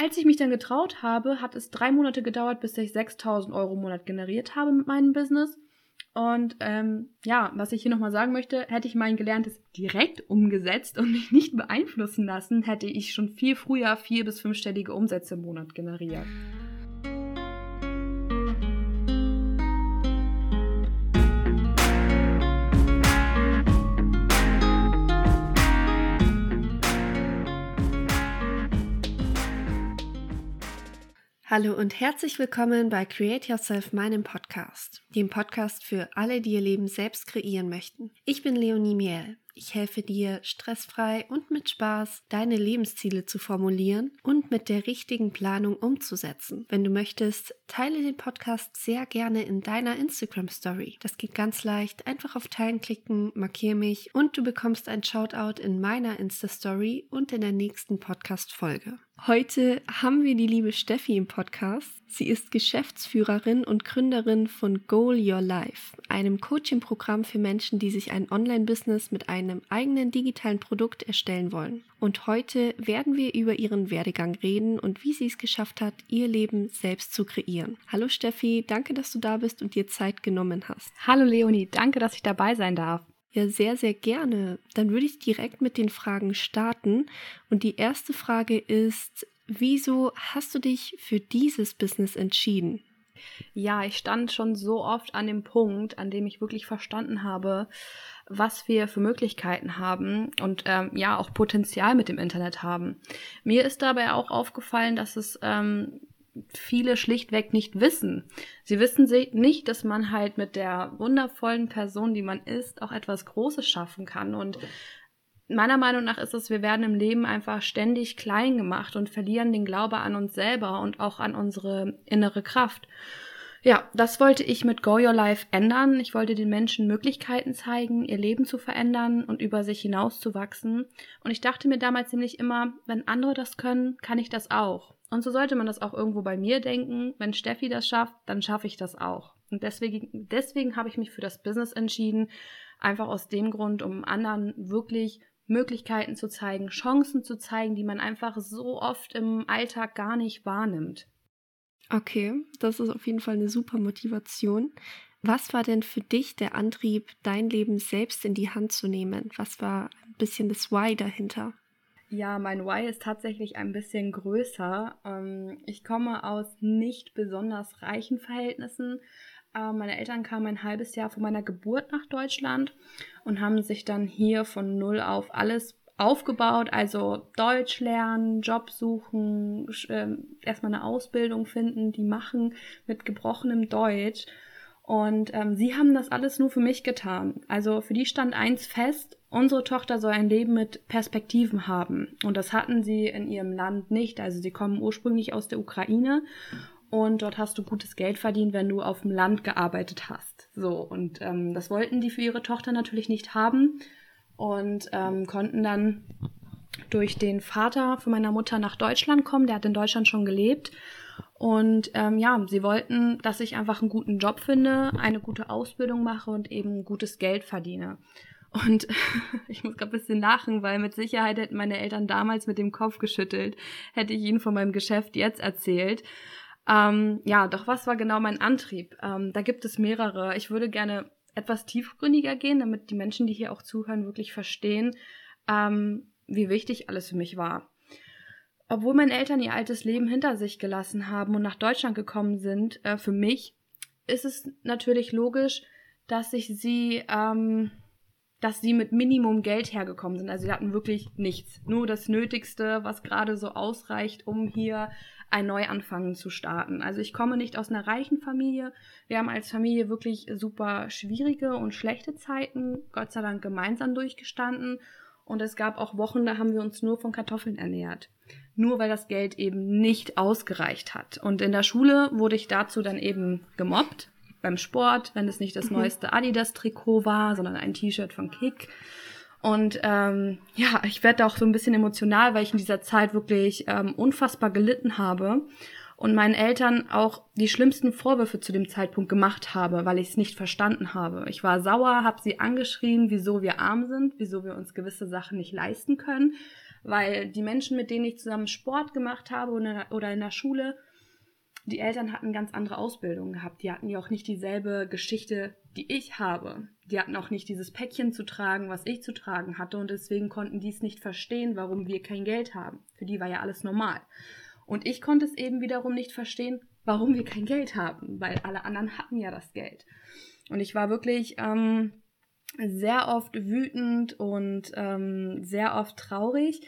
Als ich mich dann getraut habe, hat es drei Monate gedauert, bis ich 6000 Euro im Monat generiert habe mit meinem Business. Und ähm, ja, was ich hier nochmal sagen möchte, hätte ich mein Gelerntes direkt umgesetzt und mich nicht beeinflussen lassen, hätte ich schon viel früher vier- bis fünfstellige Umsätze im Monat generiert. Hallo und herzlich willkommen bei Create Yourself, meinem Podcast, dem Podcast für alle, die ihr Leben selbst kreieren möchten. Ich bin Leonie Miel. Ich helfe dir, stressfrei und mit Spaß deine Lebensziele zu formulieren und mit der richtigen Planung umzusetzen. Wenn du möchtest, teile den Podcast sehr gerne in deiner Instagram Story. Das geht ganz leicht. Einfach auf Teilen klicken, markiere mich und du bekommst ein Shoutout in meiner Insta Story und in der nächsten Podcast Folge. Heute haben wir die liebe Steffi im Podcast. Sie ist Geschäftsführerin und Gründerin von Goal Your Life, einem Coaching-Programm für Menschen, die sich ein Online-Business mit einem eigenen digitalen Produkt erstellen wollen. Und heute werden wir über ihren Werdegang reden und wie sie es geschafft hat, ihr Leben selbst zu kreieren. Hallo Steffi, danke, dass du da bist und dir Zeit genommen hast. Hallo Leonie, danke, dass ich dabei sein darf. Ja, sehr, sehr gerne. Dann würde ich direkt mit den Fragen starten. Und die erste Frage ist, wieso hast du dich für dieses Business entschieden? Ja, ich stand schon so oft an dem Punkt, an dem ich wirklich verstanden habe, was wir für Möglichkeiten haben und ähm, ja auch Potenzial mit dem Internet haben. Mir ist dabei auch aufgefallen, dass es ähm, viele schlichtweg nicht wissen. Sie wissen nicht, dass man halt mit der wundervollen Person, die man ist, auch etwas Großes schaffen kann. Und meiner Meinung nach ist es, wir werden im Leben einfach ständig klein gemacht und verlieren den Glaube an uns selber und auch an unsere innere Kraft. Ja, das wollte ich mit Go Your Life ändern. Ich wollte den Menschen Möglichkeiten zeigen, ihr Leben zu verändern und über sich hinauszuwachsen. Und ich dachte mir damals nämlich immer, wenn andere das können, kann ich das auch. Und so sollte man das auch irgendwo bei mir denken. Wenn Steffi das schafft, dann schaffe ich das auch. Und deswegen, deswegen habe ich mich für das Business entschieden. Einfach aus dem Grund, um anderen wirklich Möglichkeiten zu zeigen, Chancen zu zeigen, die man einfach so oft im Alltag gar nicht wahrnimmt. Okay, das ist auf jeden Fall eine super Motivation. Was war denn für dich der Antrieb, dein Leben selbst in die Hand zu nehmen? Was war ein bisschen das Why dahinter? Ja, mein Why ist tatsächlich ein bisschen größer. Ähm, ich komme aus nicht besonders reichen Verhältnissen. Äh, meine Eltern kamen ein halbes Jahr vor meiner Geburt nach Deutschland und haben sich dann hier von null auf alles aufgebaut, also Deutsch lernen, Job suchen, ähm, erstmal eine Ausbildung finden, die machen mit gebrochenem Deutsch. Und ähm, sie haben das alles nur für mich getan. Also für die stand eins fest, unsere Tochter soll ein Leben mit Perspektiven haben. Und das hatten sie in ihrem Land nicht. Also sie kommen ursprünglich aus der Ukraine und dort hast du gutes Geld verdient, wenn du auf dem Land gearbeitet hast. So, und ähm, das wollten die für ihre Tochter natürlich nicht haben und ähm, konnten dann durch den Vater von meiner Mutter nach Deutschland kommen. Der hat in Deutschland schon gelebt und ähm, ja, sie wollten, dass ich einfach einen guten Job finde, eine gute Ausbildung mache und eben gutes Geld verdiene. Und ich muss gerade ein bisschen lachen, weil mit Sicherheit hätten meine Eltern damals mit dem Kopf geschüttelt, hätte ich ihnen von meinem Geschäft jetzt erzählt. Ähm, ja, doch was war genau mein Antrieb? Ähm, da gibt es mehrere. Ich würde gerne etwas tiefgründiger gehen, damit die Menschen, die hier auch zuhören, wirklich verstehen, ähm, wie wichtig alles für mich war. Obwohl meine Eltern ihr altes Leben hinter sich gelassen haben und nach Deutschland gekommen sind, äh, für mich ist es natürlich logisch, dass ich sie, ähm, dass sie mit Minimum Geld hergekommen sind. Also sie hatten wirklich nichts. Nur das Nötigste, was gerade so ausreicht, um hier ein Neuanfangen zu starten. Also ich komme nicht aus einer reichen Familie. Wir haben als Familie wirklich super schwierige und schlechte Zeiten, Gott sei Dank gemeinsam durchgestanden. Und es gab auch Wochen, da haben wir uns nur von Kartoffeln ernährt. Nur weil das Geld eben nicht ausgereicht hat. Und in der Schule wurde ich dazu dann eben gemobbt. Beim Sport, wenn es nicht das mhm. neueste Adidas-Trikot war, sondern ein T-Shirt von Kick. Und ähm, ja, ich werde auch so ein bisschen emotional, weil ich in dieser Zeit wirklich ähm, unfassbar gelitten habe und meinen Eltern auch die schlimmsten Vorwürfe zu dem Zeitpunkt gemacht habe, weil ich es nicht verstanden habe. Ich war sauer, habe sie angeschrien, wieso wir arm sind, wieso wir uns gewisse Sachen nicht leisten können. weil die Menschen, mit denen ich zusammen Sport gemacht habe oder in der Schule, die Eltern hatten ganz andere Ausbildungen gehabt. Die hatten ja auch nicht dieselbe Geschichte, die ich habe. Die hatten auch nicht dieses Päckchen zu tragen, was ich zu tragen hatte. Und deswegen konnten die es nicht verstehen, warum wir kein Geld haben. Für die war ja alles normal. Und ich konnte es eben wiederum nicht verstehen, warum wir kein Geld haben, weil alle anderen hatten ja das Geld. Und ich war wirklich ähm, sehr oft wütend und ähm, sehr oft traurig.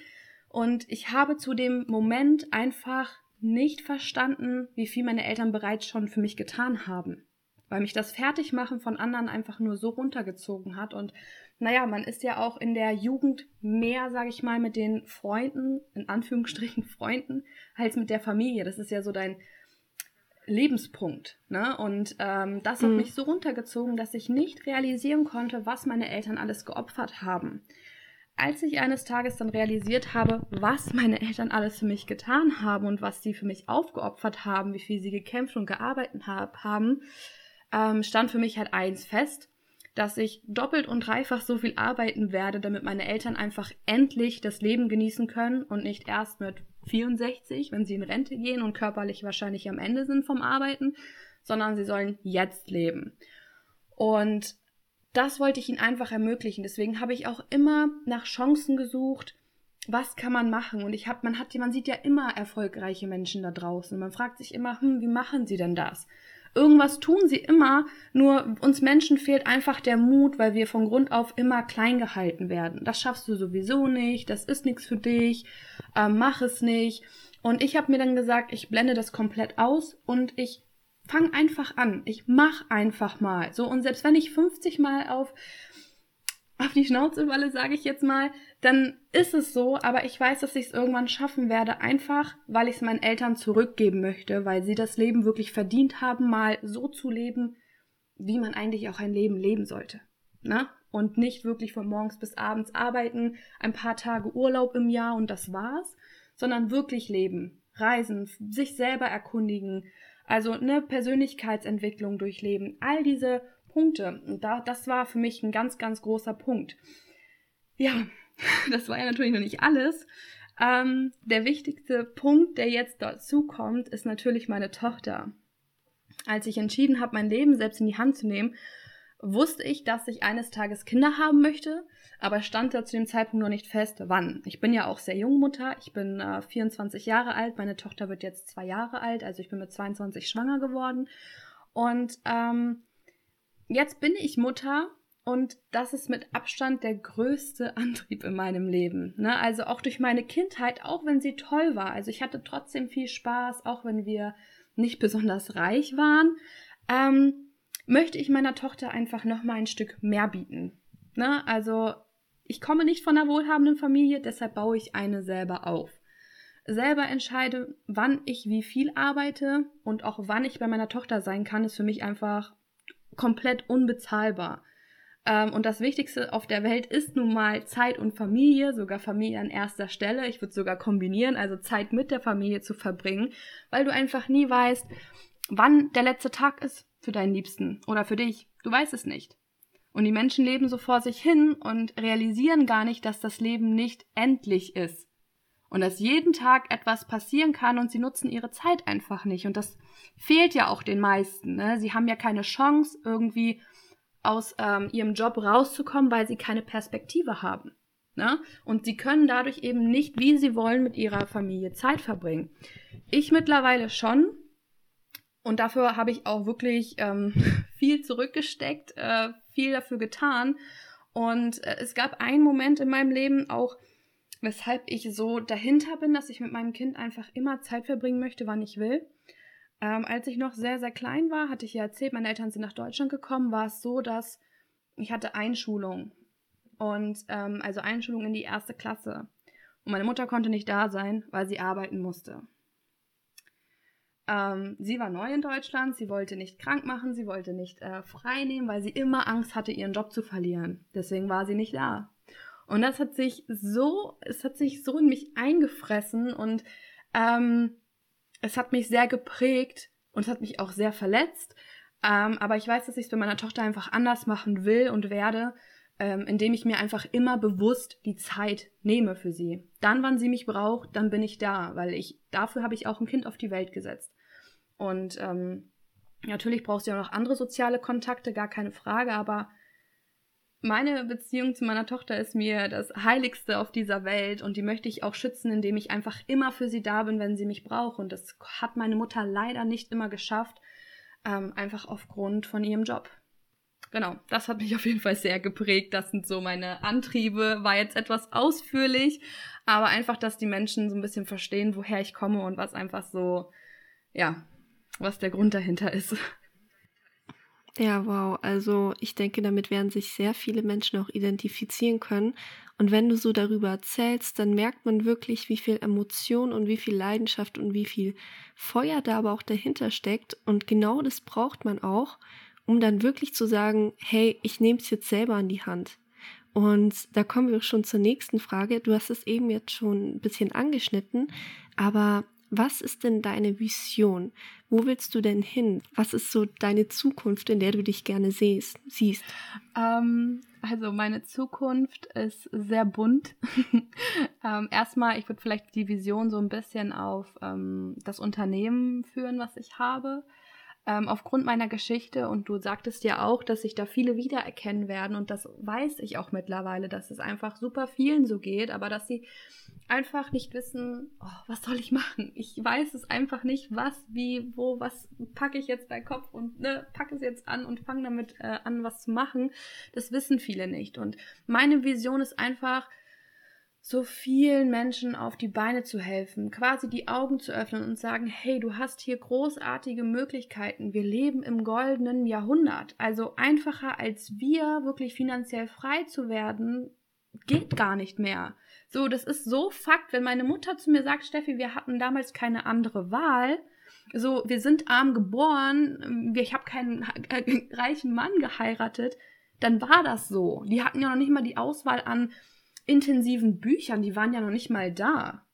Und ich habe zu dem Moment einfach nicht verstanden, wie viel meine Eltern bereits schon für mich getan haben. Weil mich das Fertigmachen von anderen einfach nur so runtergezogen hat. Und naja, man ist ja auch in der Jugend mehr, sage ich mal, mit den Freunden, in Anführungsstrichen Freunden, als mit der Familie. Das ist ja so dein Lebenspunkt. Ne? Und ähm, das hat mhm. mich so runtergezogen, dass ich nicht realisieren konnte, was meine Eltern alles geopfert haben als ich eines Tages dann realisiert habe, was meine Eltern alles für mich getan haben und was sie für mich aufgeopfert haben, wie viel sie gekämpft und gearbeitet hab, haben, ähm, stand für mich halt eins fest, dass ich doppelt und dreifach so viel arbeiten werde, damit meine Eltern einfach endlich das Leben genießen können und nicht erst mit 64, wenn sie in Rente gehen und körperlich wahrscheinlich am Ende sind vom Arbeiten, sondern sie sollen jetzt leben. Und das wollte ich ihnen einfach ermöglichen. Deswegen habe ich auch immer nach Chancen gesucht. Was kann man machen? Und ich habe, man hat, man sieht ja immer erfolgreiche Menschen da draußen. Man fragt sich immer, hm, wie machen sie denn das? Irgendwas tun sie immer, nur uns Menschen fehlt einfach der Mut, weil wir von Grund auf immer klein gehalten werden. Das schaffst du sowieso nicht, das ist nichts für dich, äh, mach es nicht. Und ich habe mir dann gesagt, ich blende das komplett aus und ich fang einfach an. Ich mach einfach mal. So, und selbst wenn ich 50 Mal auf, auf die Schnauze falle, sage ich jetzt mal, dann ist es so, aber ich weiß, dass ich es irgendwann schaffen werde, einfach weil ich es meinen Eltern zurückgeben möchte, weil sie das Leben wirklich verdient haben, mal so zu leben, wie man eigentlich auch ein Leben leben sollte. Ne? Und nicht wirklich von morgens bis abends arbeiten, ein paar Tage Urlaub im Jahr und das war's, sondern wirklich leben, reisen, sich selber erkundigen, also eine Persönlichkeitsentwicklung durchleben, all diese Punkte. Und da, das war für mich ein ganz, ganz großer Punkt. Ja, das war ja natürlich noch nicht alles. Ähm, der wichtigste Punkt, der jetzt dazu kommt, ist natürlich meine Tochter. Als ich entschieden habe, mein Leben selbst in die Hand zu nehmen, wusste ich, dass ich eines Tages Kinder haben möchte, aber stand da zu dem Zeitpunkt noch nicht fest, wann. Ich bin ja auch sehr jung Mutter, ich bin äh, 24 Jahre alt, meine Tochter wird jetzt zwei Jahre alt, also ich bin mit 22 schwanger geworden. Und ähm, jetzt bin ich Mutter und das ist mit Abstand der größte Antrieb in meinem Leben. Ne? Also auch durch meine Kindheit, auch wenn sie toll war. Also ich hatte trotzdem viel Spaß, auch wenn wir nicht besonders reich waren. Ähm, möchte ich meiner Tochter einfach noch mal ein Stück mehr bieten. Ne? Also ich komme nicht von einer wohlhabenden Familie, deshalb baue ich eine selber auf. Selber entscheide, wann ich wie viel arbeite und auch wann ich bei meiner Tochter sein kann, ist für mich einfach komplett unbezahlbar. Ähm, und das Wichtigste auf der Welt ist nun mal Zeit und Familie, sogar Familie an erster Stelle. Ich würde sogar kombinieren, also Zeit mit der Familie zu verbringen, weil du einfach nie weißt, wann der letzte Tag ist für deinen Liebsten oder für dich. Du weißt es nicht. Und die Menschen leben so vor sich hin und realisieren gar nicht, dass das Leben nicht endlich ist. Und dass jeden Tag etwas passieren kann und sie nutzen ihre Zeit einfach nicht. Und das fehlt ja auch den meisten. Ne? Sie haben ja keine Chance, irgendwie aus ähm, ihrem Job rauszukommen, weil sie keine Perspektive haben. Ne? Und sie können dadurch eben nicht, wie sie wollen, mit ihrer Familie Zeit verbringen. Ich mittlerweile schon, und dafür habe ich auch wirklich ähm, viel zurückgesteckt, äh, viel dafür getan. Und äh, es gab einen Moment in meinem Leben auch, weshalb ich so dahinter bin, dass ich mit meinem Kind einfach immer Zeit verbringen möchte, wann ich will. Ähm, als ich noch sehr, sehr klein war, hatte ich ja erzählt, meine Eltern sind nach Deutschland gekommen, war es so, dass ich hatte Einschulung. Und ähm, also Einschulung in die erste Klasse. Und meine Mutter konnte nicht da sein, weil sie arbeiten musste. Ähm, sie war neu in Deutschland, sie wollte nicht krank machen, sie wollte nicht äh, frei nehmen, weil sie immer Angst hatte, ihren Job zu verlieren. Deswegen war sie nicht da. Und das hat sich so, es hat sich so in mich eingefressen und ähm, es hat mich sehr geprägt und es hat mich auch sehr verletzt. Ähm, aber ich weiß, dass ich es bei meiner Tochter einfach anders machen will und werde, ähm, indem ich mir einfach immer bewusst die Zeit nehme für sie. Dann, wann sie mich braucht, dann bin ich da, weil ich dafür habe ich auch ein Kind auf die Welt gesetzt. Und ähm, natürlich braucht sie auch noch andere soziale Kontakte, gar keine Frage, aber meine Beziehung zu meiner Tochter ist mir das Heiligste auf dieser Welt und die möchte ich auch schützen, indem ich einfach immer für sie da bin, wenn sie mich braucht. Und das hat meine Mutter leider nicht immer geschafft, ähm, einfach aufgrund von ihrem Job. Genau, das hat mich auf jeden Fall sehr geprägt. Das sind so meine Antriebe. War jetzt etwas ausführlich, aber einfach, dass die Menschen so ein bisschen verstehen, woher ich komme und was einfach so, ja, was der Grund dahinter ist. Ja, wow. Also ich denke, damit werden sich sehr viele Menschen auch identifizieren können. Und wenn du so darüber erzählst, dann merkt man wirklich, wie viel Emotion und wie viel Leidenschaft und wie viel Feuer da aber auch dahinter steckt. Und genau das braucht man auch, um dann wirklich zu sagen, hey, ich nehme es jetzt selber an die Hand. Und da kommen wir schon zur nächsten Frage. Du hast es eben jetzt schon ein bisschen angeschnitten, aber was ist denn deine Vision? Wo willst du denn hin? Was ist so deine Zukunft, in der du dich gerne siehst? Ähm, also meine Zukunft ist sehr bunt. ähm, erstmal, ich würde vielleicht die Vision so ein bisschen auf ähm, das Unternehmen führen, was ich habe ähm, aufgrund meiner Geschichte und du sagtest ja auch, dass sich da viele wiedererkennen werden und das weiß ich auch mittlerweile, dass es einfach super vielen so geht, aber dass sie einfach nicht wissen, oh, was soll ich machen? Ich weiß es einfach nicht, was, wie, wo, was packe ich jetzt bei Kopf und ne, packe es jetzt an und fange damit äh, an, was zu machen. Das wissen viele nicht und meine Vision ist einfach, so vielen Menschen auf die Beine zu helfen, quasi die Augen zu öffnen und sagen, hey, du hast hier großartige Möglichkeiten. Wir leben im goldenen Jahrhundert. Also einfacher als wir wirklich finanziell frei zu werden, geht gar nicht mehr. So, das ist so Fakt, wenn meine Mutter zu mir sagt, Steffi, wir hatten damals keine andere Wahl. So, wir sind arm geboren, ich habe keinen reichen Mann geheiratet, dann war das so. Die hatten ja noch nicht mal die Auswahl an intensiven Büchern, die waren ja noch nicht mal da.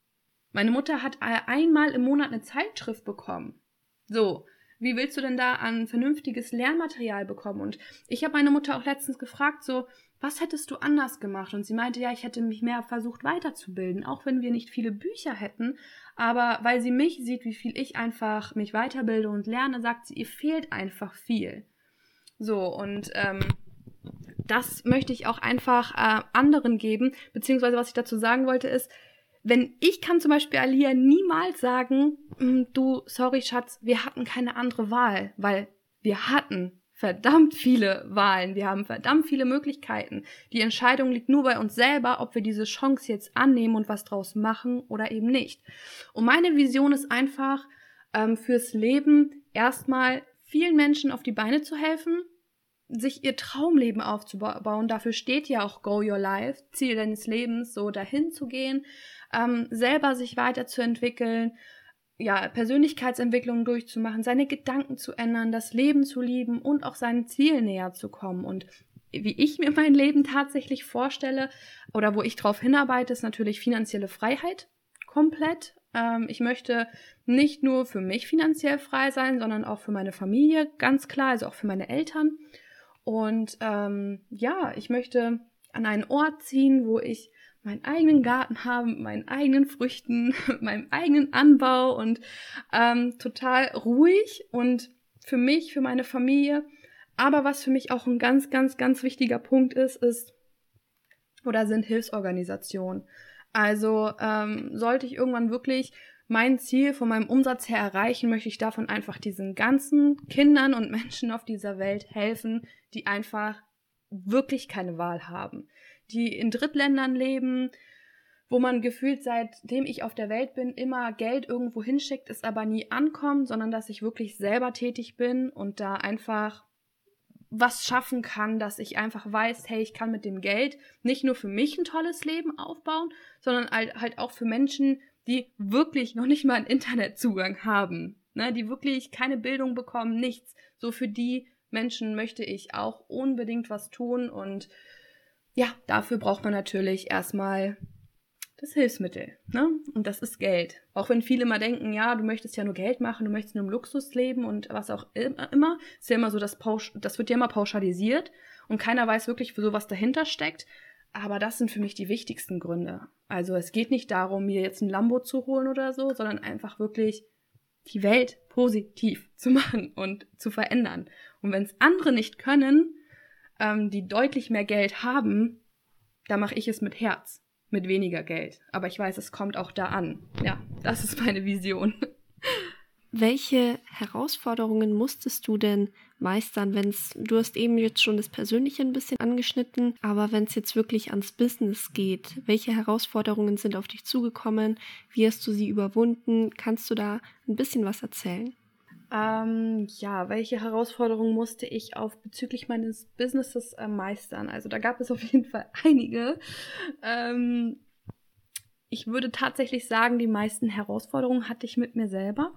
Meine Mutter hat einmal im Monat eine Zeitschrift bekommen. So, wie willst du denn da an vernünftiges Lernmaterial bekommen? Und ich habe meine Mutter auch letztens gefragt, so, was hättest du anders gemacht? Und sie meinte, ja, ich hätte mich mehr versucht weiterzubilden, auch wenn wir nicht viele Bücher hätten. Aber weil sie mich sieht, wie viel ich einfach mich weiterbilde und lerne, sagt sie, ihr fehlt einfach viel. So, und ähm, das möchte ich auch einfach äh, anderen geben. Beziehungsweise was ich dazu sagen wollte ist, wenn ich kann zum Beispiel Alia niemals sagen, hm, du, sorry Schatz, wir hatten keine andere Wahl, weil wir hatten verdammt viele Wahlen, wir haben verdammt viele Möglichkeiten. Die Entscheidung liegt nur bei uns selber, ob wir diese Chance jetzt annehmen und was draus machen oder eben nicht. Und meine Vision ist einfach, ähm, fürs Leben erstmal vielen Menschen auf die Beine zu helfen, sich ihr Traumleben aufzubauen. Dafür steht ja auch Go Your Life, Ziel deines Lebens, so dahin zu gehen, ähm, selber sich weiterzuentwickeln, ja, Persönlichkeitsentwicklung durchzumachen, seine Gedanken zu ändern, das Leben zu lieben und auch seinem Ziel näher zu kommen. Und wie ich mir mein Leben tatsächlich vorstelle oder wo ich drauf hinarbeite, ist natürlich finanzielle Freiheit komplett. Ähm, ich möchte nicht nur für mich finanziell frei sein, sondern auch für meine Familie, ganz klar, also auch für meine Eltern. Und ähm, ja, ich möchte an einen Ort ziehen, wo ich meinen eigenen Garten habe, mit meinen eigenen Früchten, mit meinem eigenen Anbau und ähm, total ruhig und für mich, für meine Familie. Aber was für mich auch ein ganz, ganz, ganz wichtiger Punkt ist, ist oder sind Hilfsorganisationen. Also ähm, sollte ich irgendwann wirklich mein Ziel von meinem Umsatz her erreichen, möchte ich davon einfach diesen ganzen Kindern und Menschen auf dieser Welt helfen, die einfach wirklich keine Wahl haben, die in Drittländern leben, wo man gefühlt seitdem ich auf der Welt bin immer Geld irgendwo hinschickt, es aber nie ankommt, sondern dass ich wirklich selber tätig bin und da einfach was schaffen kann, dass ich einfach weiß, hey, ich kann mit dem Geld nicht nur für mich ein tolles Leben aufbauen, sondern halt auch für Menschen, die wirklich noch nicht mal einen Internetzugang haben, ne, die wirklich keine Bildung bekommen, nichts. So für die Menschen möchte ich auch unbedingt was tun und ja, dafür braucht man natürlich erstmal das Hilfsmittel. Ne? Und das ist Geld. Auch wenn viele immer denken, ja, du möchtest ja nur Geld machen, du möchtest nur im Luxus leben und was auch immer. Ist ja immer so, das, das wird ja immer pauschalisiert und keiner weiß wirklich, so was dahinter steckt. Aber das sind für mich die wichtigsten Gründe. Also es geht nicht darum, mir jetzt ein Lambo zu holen oder so, sondern einfach wirklich die Welt positiv zu machen und zu verändern. Und wenn es andere nicht können, ähm, die deutlich mehr Geld haben, da mache ich es mit Herz mit weniger Geld. Aber ich weiß, es kommt auch da an. Ja, das ist meine Vision. Welche Herausforderungen musstest du denn meistern, wenn es, du hast eben jetzt schon das Persönliche ein bisschen angeschnitten, aber wenn es jetzt wirklich ans Business geht, welche Herausforderungen sind auf dich zugekommen? Wie hast du sie überwunden? Kannst du da ein bisschen was erzählen? Ähm, ja, welche Herausforderungen musste ich auf bezüglich meines Businesses äh, meistern? Also da gab es auf jeden Fall einige. Ähm, ich würde tatsächlich sagen, die meisten Herausforderungen hatte ich mit mir selber.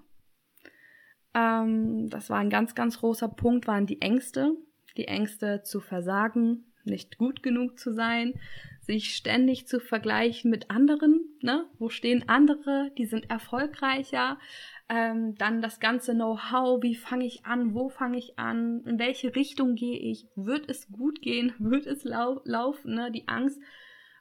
Ähm, das war ein ganz, ganz großer Punkt, waren die Ängste. Die Ängste zu versagen, nicht gut genug zu sein, sich ständig zu vergleichen mit anderen. Ne? Wo stehen andere? Die sind erfolgreicher. Ähm, dann das ganze Know-how, wie fange ich an, wo fange ich an, in welche Richtung gehe ich, wird es gut gehen, wird es lau laufen, ne? die Angst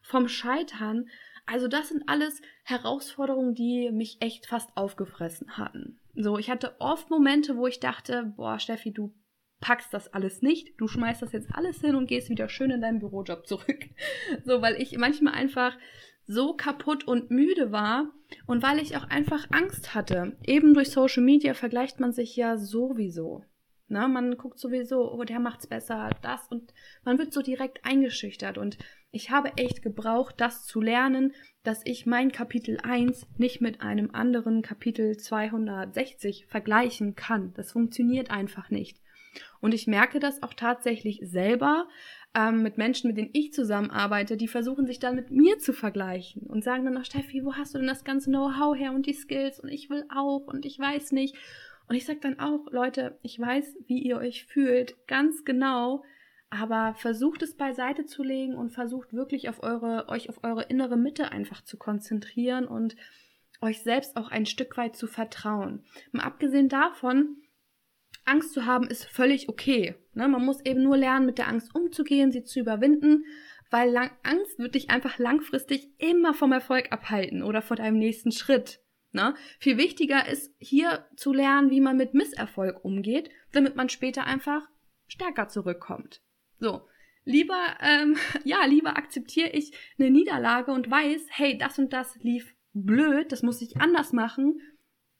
vom Scheitern. Also das sind alles Herausforderungen, die mich echt fast aufgefressen hatten. So, ich hatte oft Momente, wo ich dachte, boah, Steffi, du packst das alles nicht, du schmeißt das jetzt alles hin und gehst wieder schön in deinen Bürojob zurück. So, weil ich manchmal einfach so kaputt und müde war und weil ich auch einfach Angst hatte. Eben durch Social Media vergleicht man sich ja sowieso. Na, man guckt sowieso, oh, der macht's besser, das und man wird so direkt eingeschüchtert und ich habe echt gebraucht, das zu lernen, dass ich mein Kapitel 1 nicht mit einem anderen Kapitel 260 vergleichen kann. Das funktioniert einfach nicht. Und ich merke das auch tatsächlich selber, ähm, mit Menschen, mit denen ich zusammenarbeite, die versuchen sich dann mit mir zu vergleichen und sagen dann, ach Steffi, wo hast du denn das ganze Know-how her und die Skills und ich will auch und ich weiß nicht. Und ich sage dann auch, Leute, ich weiß, wie ihr euch fühlt, ganz genau, aber versucht es beiseite zu legen und versucht wirklich auf eure, euch auf eure innere Mitte einfach zu konzentrieren und euch selbst auch ein Stück weit zu vertrauen. Mal abgesehen davon, Angst zu haben ist völlig okay. Ne? Man muss eben nur lernen, mit der Angst umzugehen, sie zu überwinden, weil Angst wird dich einfach langfristig immer vom Erfolg abhalten oder vor deinem nächsten Schritt. Ne? Viel wichtiger ist hier zu lernen, wie man mit Misserfolg umgeht, damit man später einfach stärker zurückkommt. So, lieber, ähm, ja, lieber akzeptiere ich eine Niederlage und weiß, hey, das und das lief blöd, das muss ich anders machen,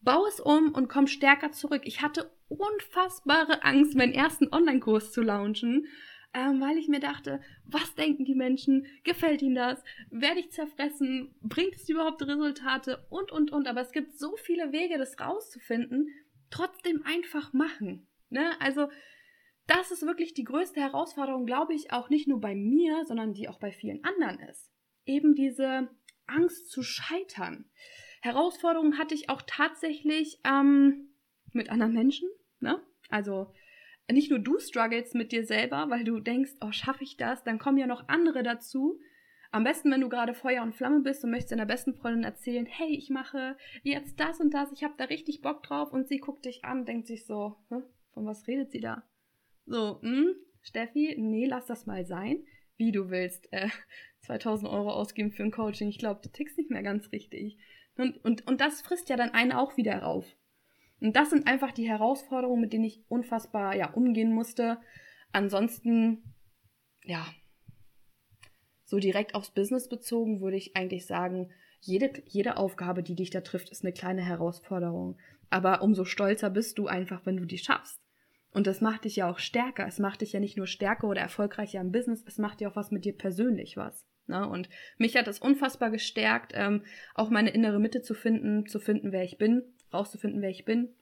baue es um und komm stärker zurück. Ich hatte unfassbare Angst, meinen ersten Online-Kurs zu launchen, ähm, weil ich mir dachte, was denken die Menschen? Gefällt ihnen das? Werde ich zerfressen? Bringt es überhaupt Resultate? Und, und, und. Aber es gibt so viele Wege, das rauszufinden. Trotzdem einfach machen. Ne? Also, das ist wirklich die größte Herausforderung, glaube ich, auch nicht nur bei mir, sondern die auch bei vielen anderen ist. Eben diese Angst zu scheitern. Herausforderungen hatte ich auch tatsächlich ähm, mit anderen Menschen. Ne? Also nicht nur du struggles mit dir selber, weil du denkst, oh, schaffe ich das? Dann kommen ja noch andere dazu. Am besten, wenn du gerade Feuer und Flamme bist und möchtest deiner besten Freundin erzählen, hey, ich mache jetzt das und das, ich habe da richtig Bock drauf und sie guckt dich an, denkt sich so, von was redet sie da? So, hm, Steffi, nee, lass das mal sein. Wie du willst, äh, 2000 Euro ausgeben für ein Coaching. Ich glaube, du tickst nicht mehr ganz richtig. Und, und, und das frisst ja dann einen auch wieder rauf. Und das sind einfach die Herausforderungen, mit denen ich unfassbar ja, umgehen musste. Ansonsten, ja, so direkt aufs Business bezogen würde ich eigentlich sagen, jede, jede Aufgabe, die dich da trifft, ist eine kleine Herausforderung. Aber umso stolzer bist du einfach, wenn du die schaffst. Und das macht dich ja auch stärker. Es macht dich ja nicht nur stärker oder erfolgreicher im Business, es macht dir auch was mit dir persönlich was. Ne? Und mich hat das unfassbar gestärkt, ähm, auch meine innere Mitte zu finden, zu finden, wer ich bin, rauszufinden, wer ich bin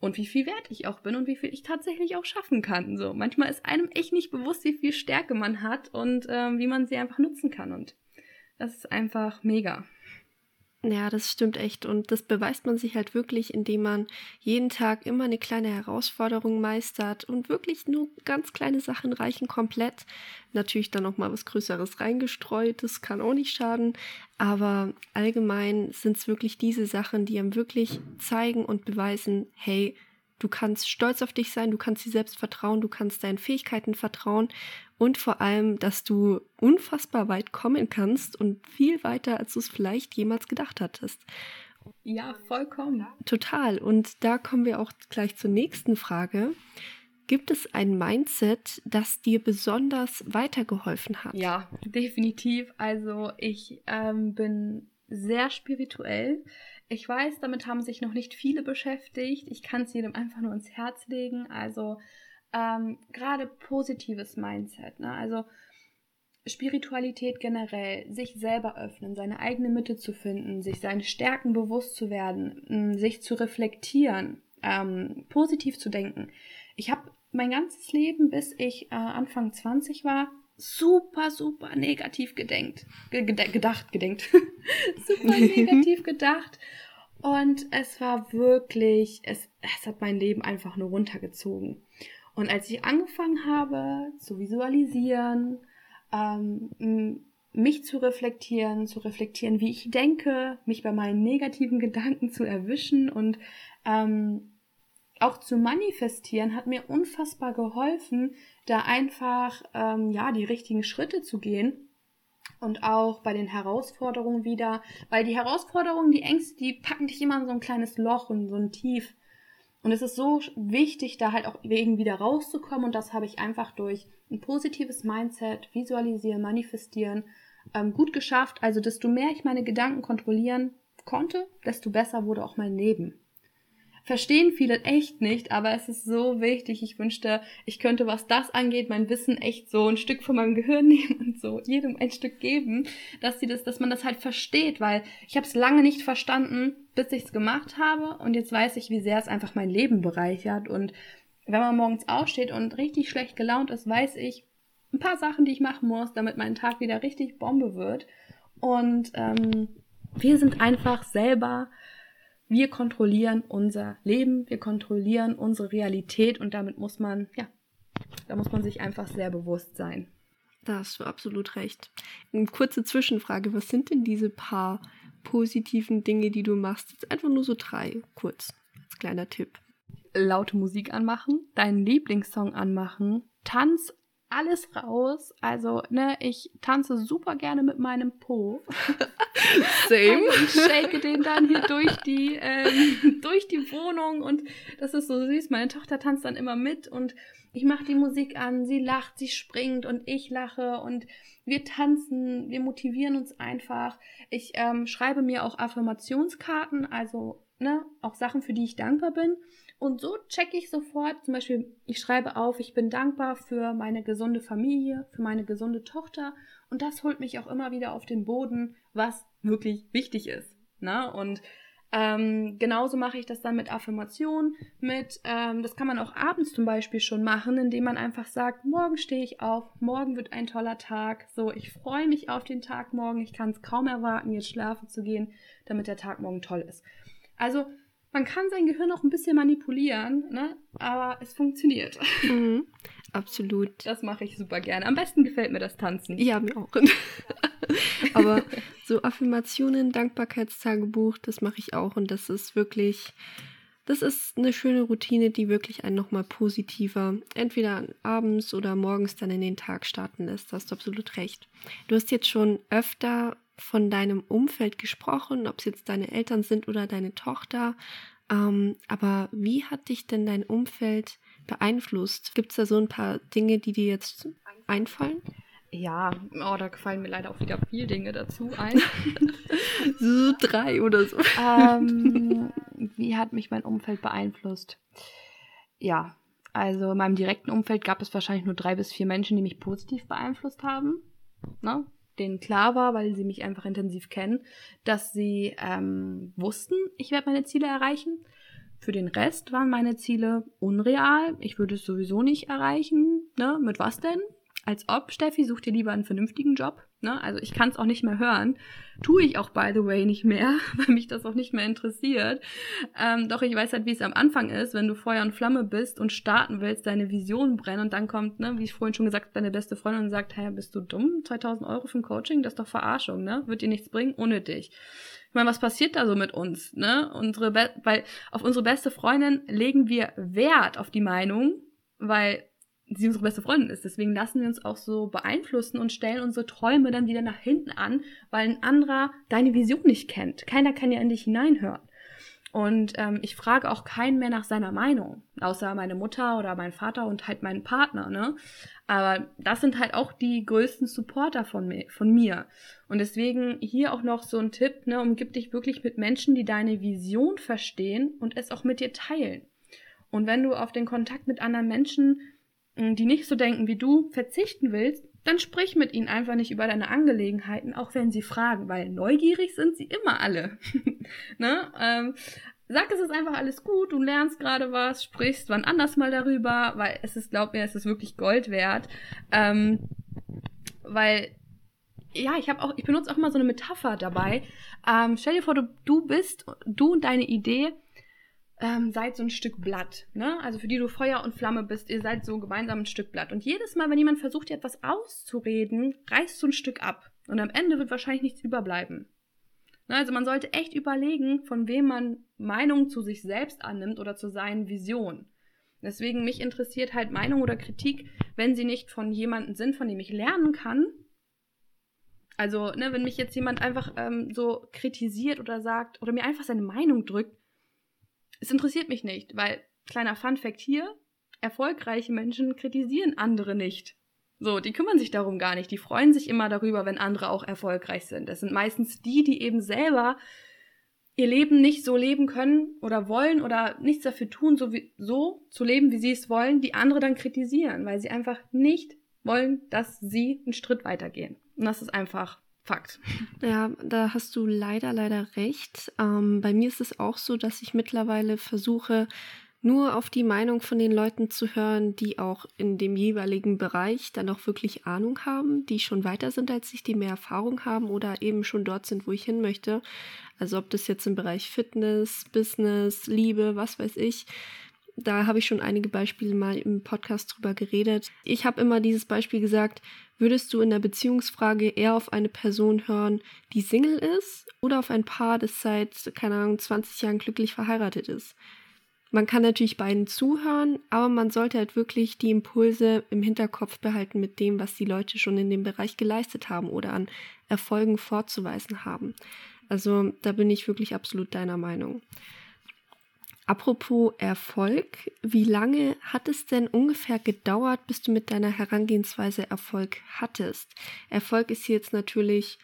und wie viel wert ich auch bin und wie viel ich tatsächlich auch schaffen kann. So, manchmal ist einem echt nicht bewusst, wie viel Stärke man hat und ähm, wie man sie einfach nutzen kann. Und das ist einfach mega. Ja, das stimmt echt. Und das beweist man sich halt wirklich, indem man jeden Tag immer eine kleine Herausforderung meistert und wirklich nur ganz kleine Sachen reichen komplett. Natürlich dann noch mal was Größeres reingestreut, das kann auch nicht schaden. Aber allgemein sind es wirklich diese Sachen, die einem wirklich zeigen und beweisen, hey, Du kannst stolz auf dich sein, du kannst dir selbst vertrauen, du kannst deinen Fähigkeiten vertrauen und vor allem, dass du unfassbar weit kommen kannst und viel weiter, als du es vielleicht jemals gedacht hattest. Ja, vollkommen. Total. Und da kommen wir auch gleich zur nächsten Frage. Gibt es ein Mindset, das dir besonders weitergeholfen hat? Ja, definitiv. Also ich ähm, bin sehr spirituell. Ich weiß, damit haben sich noch nicht viele beschäftigt. Ich kann es jedem einfach nur ins Herz legen. Also ähm, gerade positives Mindset. Ne? Also Spiritualität generell, sich selber öffnen, seine eigene Mitte zu finden, sich seine Stärken bewusst zu werden, sich zu reflektieren, ähm, positiv zu denken. Ich habe mein ganzes Leben, bis ich äh, Anfang 20 war, super, super negativ gedenkt, gedacht, gedenkt, super negativ gedacht. Und es war wirklich, es, es hat mein Leben einfach nur runtergezogen. Und als ich angefangen habe zu visualisieren, ähm, mich zu reflektieren, zu reflektieren, wie ich denke, mich bei meinen negativen Gedanken zu erwischen und ähm, auch zu manifestieren, hat mir unfassbar geholfen, da einfach ähm, ja die richtigen Schritte zu gehen und auch bei den Herausforderungen wieder, weil die Herausforderungen, die Ängste, die packen dich immer in so ein kleines Loch und so ein Tief. Und es ist so wichtig, da halt auch wegen wieder rauszukommen und das habe ich einfach durch ein positives Mindset, visualisieren, manifestieren ähm, gut geschafft. Also desto mehr ich meine Gedanken kontrollieren konnte, desto besser wurde auch mein Leben verstehen viele echt nicht, aber es ist so wichtig. Ich wünschte, ich könnte, was das angeht, mein Wissen echt so ein Stück von meinem Gehirn nehmen und so jedem ein Stück geben, dass sie das, dass man das halt versteht, weil ich habe es lange nicht verstanden, bis ich es gemacht habe und jetzt weiß ich, wie sehr es einfach mein Leben bereichert und wenn man morgens aufsteht und richtig schlecht gelaunt ist, weiß ich ein paar Sachen, die ich machen muss, damit mein Tag wieder richtig Bombe wird. Und ähm, wir sind einfach selber wir kontrollieren unser Leben, wir kontrollieren unsere Realität und damit muss man, ja, da muss man sich einfach sehr bewusst sein. Da hast du absolut recht. Eine kurze Zwischenfrage, was sind denn diese paar positiven Dinge, die du machst? Jetzt einfach nur so drei, kurz, als kleiner Tipp. Laute Musik anmachen, deinen Lieblingssong anmachen, Tanz alles raus. Also, ne, ich tanze super gerne mit meinem Po. Same. Also ich shake den dann hier durch die, ähm, durch die Wohnung und das ist so süß. Meine Tochter tanzt dann immer mit und ich mache die Musik an, sie lacht, sie springt und ich lache und wir tanzen, wir motivieren uns einfach. Ich ähm, schreibe mir auch Affirmationskarten, also ne, auch Sachen, für die ich dankbar bin. Und so checke ich sofort, zum Beispiel, ich schreibe auf, ich bin dankbar für meine gesunde Familie, für meine gesunde Tochter. Und das holt mich auch immer wieder auf den Boden, was wirklich wichtig ist. Ne? Und ähm, genauso mache ich das dann mit Affirmationen, mit, ähm, das kann man auch abends zum Beispiel schon machen, indem man einfach sagt, morgen stehe ich auf, morgen wird ein toller Tag, so, ich freue mich auf den Tag morgen, ich kann es kaum erwarten, jetzt schlafen zu gehen, damit der Tag morgen toll ist. Also man kann sein Gehirn auch ein bisschen manipulieren, ne? aber es funktioniert. Mhm, absolut. Das mache ich super gerne. Am besten gefällt mir das Tanzen. Ja, mir auch. aber so Affirmationen, Dankbarkeitstagebuch, das mache ich auch und das ist wirklich, das ist eine schöne Routine, die wirklich einen nochmal positiver, entweder abends oder morgens dann in den Tag starten lässt. Da hast du absolut recht. Du hast jetzt schon öfter von deinem Umfeld gesprochen, ob es jetzt deine Eltern sind oder deine Tochter. Ähm, aber wie hat dich denn dein Umfeld beeinflusst? Gibt es da so ein paar Dinge, die dir jetzt einfallen? Ja, oh, da fallen mir leider auch wieder viele Dinge dazu ein. so drei oder so. Ähm, wie hat mich mein Umfeld beeinflusst? Ja, also in meinem direkten Umfeld gab es wahrscheinlich nur drei bis vier Menschen, die mich positiv beeinflusst haben. Ne? Denen klar war, weil sie mich einfach intensiv kennen, dass sie ähm, wussten, ich werde meine Ziele erreichen. Für den Rest waren meine Ziele unreal. Ich würde es sowieso nicht erreichen. Ne? Mit was denn? Als ob, Steffi, such dir lieber einen vernünftigen Job. Ne? Also ich kann es auch nicht mehr hören. Tue ich auch, by the way, nicht mehr, weil mich das auch nicht mehr interessiert. Ähm, doch ich weiß halt, wie es am Anfang ist, wenn du Feuer und Flamme bist und starten willst, deine Vision brennen und dann kommt, ne, wie ich vorhin schon gesagt, deine beste Freundin und sagt, hey, bist du dumm? 2000 Euro für ein Coaching? Das ist doch Verarschung, ne? Wird dir nichts bringen? Unnötig. Ich meine, was passiert da so mit uns, ne? Unsere, Be weil auf unsere beste Freundin legen wir Wert auf die Meinung, weil sie unsere beste Freundin ist. Deswegen lassen wir uns auch so beeinflussen und stellen unsere Träume dann wieder nach hinten an, weil ein anderer deine Vision nicht kennt. Keiner kann ja in dich hineinhören. Und ähm, ich frage auch keinen mehr nach seiner Meinung, außer meine Mutter oder mein Vater und halt meinen Partner, ne? Aber das sind halt auch die größten Supporter von mir, von mir. Und deswegen hier auch noch so ein Tipp, ne? Umgib dich wirklich mit Menschen, die deine Vision verstehen und es auch mit dir teilen. Und wenn du auf den Kontakt mit anderen Menschen die nicht so denken wie du, verzichten willst, dann sprich mit ihnen einfach nicht über deine Angelegenheiten, auch wenn sie fragen, weil neugierig sind sie immer alle. ne? ähm, sag, es ist einfach alles gut, du lernst gerade was, sprichst wann anders mal darüber, weil es ist, glaub mir, es ist wirklich Gold wert. Ähm, weil, ja, ich habe auch, ich benutze auch mal so eine Metapher dabei. Ähm, stell dir vor, du, du bist, du und deine Idee ähm, seid so ein Stück Blatt. Ne? Also für die du Feuer und Flamme bist, ihr seid so gemeinsam ein Stück Blatt. Und jedes Mal, wenn jemand versucht, dir etwas auszureden, reißt du ein Stück ab. Und am Ende wird wahrscheinlich nichts überbleiben. Ne? Also man sollte echt überlegen, von wem man Meinungen zu sich selbst annimmt oder zu seinen Visionen. Deswegen mich interessiert halt Meinung oder Kritik, wenn sie nicht von jemandem sind, von dem ich lernen kann. Also, ne, wenn mich jetzt jemand einfach ähm, so kritisiert oder sagt oder mir einfach seine Meinung drückt, es interessiert mich nicht, weil, kleiner Fun-Fact hier, erfolgreiche Menschen kritisieren andere nicht. So, die kümmern sich darum gar nicht. Die freuen sich immer darüber, wenn andere auch erfolgreich sind. Das sind meistens die, die eben selber ihr Leben nicht so leben können oder wollen oder nichts dafür tun, so, wie, so zu leben, wie sie es wollen, die andere dann kritisieren, weil sie einfach nicht wollen, dass sie einen Schritt weitergehen. Und das ist einfach Fakt. Ja, da hast du leider, leider recht. Ähm, bei mir ist es auch so, dass ich mittlerweile versuche, nur auf die Meinung von den Leuten zu hören, die auch in dem jeweiligen Bereich dann auch wirklich Ahnung haben, die schon weiter sind als ich, die mehr Erfahrung haben oder eben schon dort sind, wo ich hin möchte. Also ob das jetzt im Bereich Fitness, Business, Liebe, was weiß ich. Da habe ich schon einige Beispiele mal im Podcast drüber geredet. Ich habe immer dieses Beispiel gesagt, Würdest du in der Beziehungsfrage eher auf eine Person hören, die Single ist oder auf ein Paar, das seit, keine Ahnung, 20 Jahren glücklich verheiratet ist? Man kann natürlich beiden zuhören, aber man sollte halt wirklich die Impulse im Hinterkopf behalten mit dem, was die Leute schon in dem Bereich geleistet haben oder an Erfolgen vorzuweisen haben. Also da bin ich wirklich absolut deiner Meinung. Apropos Erfolg, wie lange hat es denn ungefähr gedauert, bis du mit deiner Herangehensweise Erfolg hattest? Erfolg ist jetzt natürlich,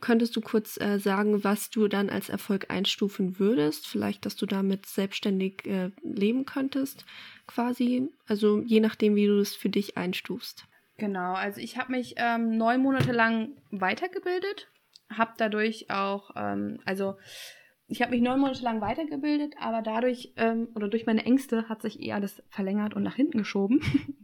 könntest du kurz äh, sagen, was du dann als Erfolg einstufen würdest? Vielleicht, dass du damit selbstständig äh, leben könntest, quasi. Also je nachdem, wie du es für dich einstufst. Genau, also ich habe mich ähm, neun Monate lang weitergebildet, habe dadurch auch, ähm, also ich habe mich neun Monate lang weitergebildet, aber dadurch ähm, oder durch meine Ängste hat sich eher das verlängert und nach hinten geschoben.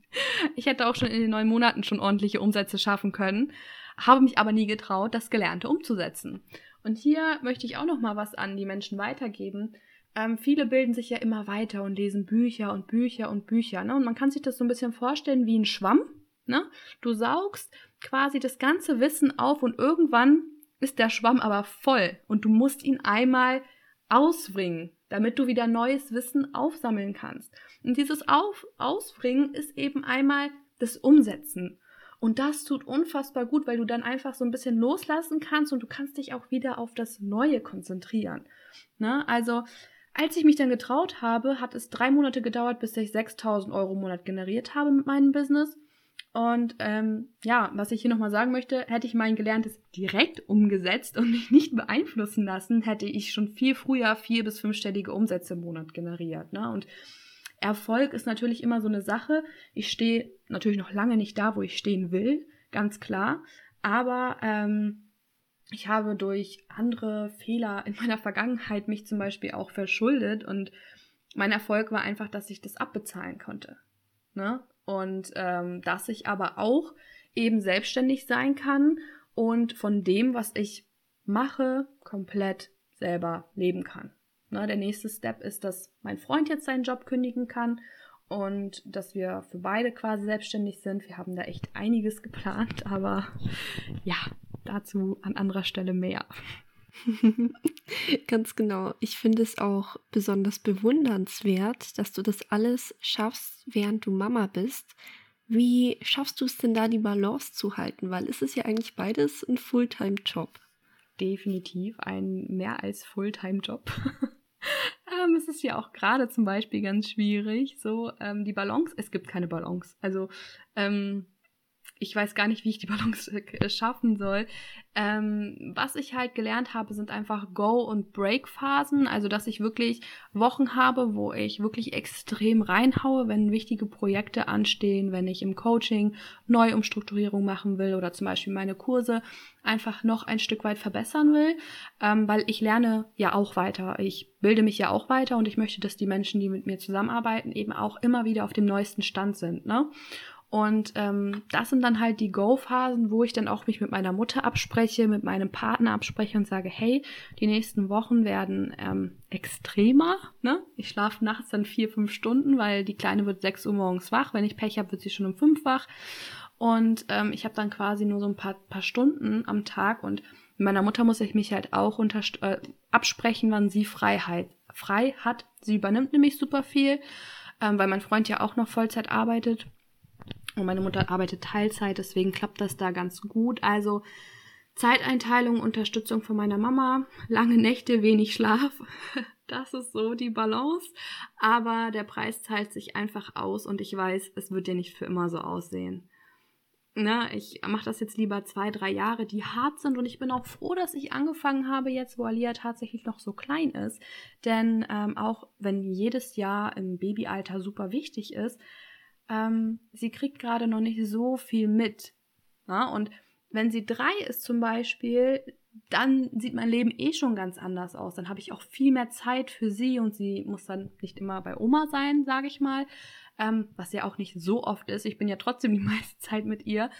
ich hätte auch schon in den neun Monaten schon ordentliche Umsätze schaffen können, habe mich aber nie getraut, das Gelernte umzusetzen. Und hier möchte ich auch noch mal was an die Menschen weitergeben. Ähm, viele bilden sich ja immer weiter und lesen Bücher und Bücher und Bücher. Ne? Und man kann sich das so ein bisschen vorstellen wie ein Schwamm. Ne? Du saugst quasi das ganze Wissen auf und irgendwann ist der Schwamm aber voll und du musst ihn einmal ausbringen, damit du wieder neues Wissen aufsammeln kannst. Und dieses auf Ausbringen ist eben einmal das Umsetzen. Und das tut unfassbar gut, weil du dann einfach so ein bisschen loslassen kannst und du kannst dich auch wieder auf das Neue konzentrieren. Ne? Also, als ich mich dann getraut habe, hat es drei Monate gedauert, bis ich 6000 Euro im Monat generiert habe mit meinem Business. Und ähm, ja, was ich hier nochmal sagen möchte, hätte ich mein Gelerntes direkt umgesetzt und mich nicht beeinflussen lassen, hätte ich schon viel früher vier- bis fünfstellige Umsätze im Monat generiert. Ne? Und Erfolg ist natürlich immer so eine Sache. Ich stehe natürlich noch lange nicht da, wo ich stehen will, ganz klar. Aber ähm, ich habe durch andere Fehler in meiner Vergangenheit mich zum Beispiel auch verschuldet und mein Erfolg war einfach, dass ich das abbezahlen konnte. Ne? Und ähm, dass ich aber auch eben selbstständig sein kann und von dem, was ich mache, komplett selber leben kann. Ne, der nächste Step ist, dass mein Freund jetzt seinen Job kündigen kann und dass wir für beide quasi selbstständig sind. Wir haben da echt einiges geplant, aber ja, dazu an anderer Stelle mehr. Ganz genau. Ich finde es auch besonders bewundernswert, dass du das alles schaffst, während du Mama bist. Wie schaffst du es denn da, die Balance zu halten? Weil es ist ja eigentlich beides ein Fulltime-Job. Definitiv ein mehr als Fulltime-Job. ähm, es ist ja auch gerade zum Beispiel ganz schwierig, so ähm, die Balance. Es gibt keine Balance. Also ähm, ich weiß gar nicht, wie ich die Balance äh, schaffen soll. Ähm, was ich halt gelernt habe, sind einfach Go- und Break-Phasen. Also, dass ich wirklich Wochen habe, wo ich wirklich extrem reinhaue, wenn wichtige Projekte anstehen, wenn ich im Coaching Neuumstrukturierung machen will oder zum Beispiel meine Kurse einfach noch ein Stück weit verbessern will, ähm, weil ich lerne ja auch weiter. Ich bilde mich ja auch weiter und ich möchte, dass die Menschen, die mit mir zusammenarbeiten, eben auch immer wieder auf dem neuesten Stand sind. Ne? Und ähm, das sind dann halt die Go-Phasen, wo ich dann auch mich mit meiner Mutter abspreche, mit meinem Partner abspreche und sage, hey, die nächsten Wochen werden ähm, extremer. Ne? Ich schlafe nachts dann vier, fünf Stunden, weil die Kleine wird sechs Uhr morgens wach. Wenn ich Pech habe, wird sie schon um fünf wach. Und ähm, ich habe dann quasi nur so ein paar, paar Stunden am Tag und mit meiner Mutter muss ich mich halt auch äh, absprechen, wann sie Freiheit frei hat. Sie übernimmt nämlich super viel, ähm, weil mein Freund ja auch noch Vollzeit arbeitet. Und meine Mutter arbeitet Teilzeit, deswegen klappt das da ganz gut. Also Zeiteinteilung, Unterstützung von meiner Mama, lange Nächte, wenig Schlaf. Das ist so die Balance. Aber der Preis zahlt sich einfach aus und ich weiß, es wird ja nicht für immer so aussehen. Na, ich mache das jetzt lieber zwei, drei Jahre, die hart sind und ich bin auch froh, dass ich angefangen habe jetzt, wo Alia tatsächlich noch so klein ist. Denn ähm, auch wenn jedes Jahr im Babyalter super wichtig ist, ähm, sie kriegt gerade noch nicht so viel mit. Ja? Und wenn sie drei ist zum Beispiel, dann sieht mein Leben eh schon ganz anders aus. Dann habe ich auch viel mehr Zeit für sie und sie muss dann nicht immer bei Oma sein, sage ich mal. Ähm, was ja auch nicht so oft ist. Ich bin ja trotzdem die meiste Zeit mit ihr.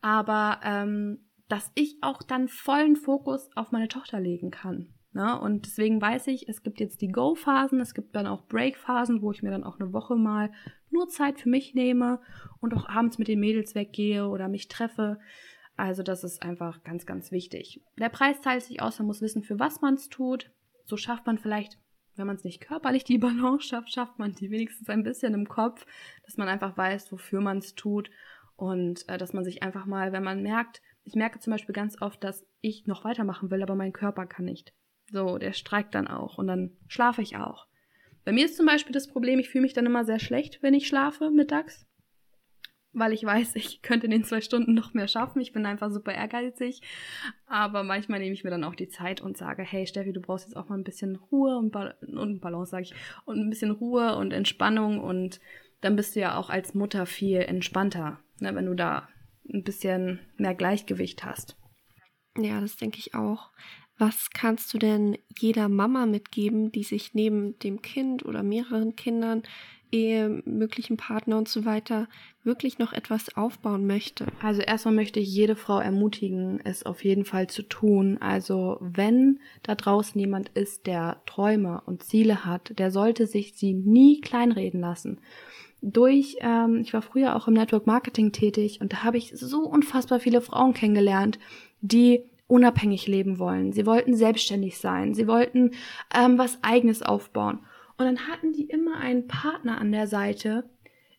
Aber ähm, dass ich auch dann vollen Fokus auf meine Tochter legen kann. Ne? Und deswegen weiß ich, es gibt jetzt die Go-Phasen, es gibt dann auch Break-Phasen, wo ich mir dann auch eine Woche mal nur Zeit für mich nehme und auch abends mit den Mädels weggehe oder mich treffe. Also das ist einfach ganz, ganz wichtig. Der Preis teilt sich aus, man muss wissen, für was man es tut. So schafft man vielleicht, wenn man es nicht körperlich die Balance schafft, schafft man die wenigstens ein bisschen im Kopf, dass man einfach weiß, wofür man es tut und äh, dass man sich einfach mal, wenn man merkt, ich merke zum Beispiel ganz oft, dass ich noch weitermachen will, aber mein Körper kann nicht. So, der streikt dann auch und dann schlafe ich auch. Bei mir ist zum Beispiel das Problem, ich fühle mich dann immer sehr schlecht, wenn ich schlafe mittags, weil ich weiß, ich könnte in den zwei Stunden noch mehr schaffen. Ich bin einfach super ehrgeizig. Aber manchmal nehme ich mir dann auch die Zeit und sage, hey Steffi, du brauchst jetzt auch mal ein bisschen Ruhe und, ba und Balance, sage ich, und ein bisschen Ruhe und Entspannung und dann bist du ja auch als Mutter viel entspannter, ne, wenn du da ein bisschen mehr Gleichgewicht hast. Ja, das denke ich auch. Was kannst du denn jeder Mama mitgeben, die sich neben dem Kind oder mehreren Kindern, Ehe, möglichen Partner und so weiter wirklich noch etwas aufbauen möchte? Also erstmal möchte ich jede Frau ermutigen, es auf jeden Fall zu tun. Also wenn da draußen jemand ist, der Träume und Ziele hat, der sollte sich sie nie kleinreden lassen durch, ähm, ich war früher auch im Network Marketing tätig und da habe ich so unfassbar viele Frauen kennengelernt, die unabhängig leben wollen. Sie wollten selbstständig sein. Sie wollten ähm, was eigenes aufbauen. Und dann hatten die immer einen Partner an der Seite,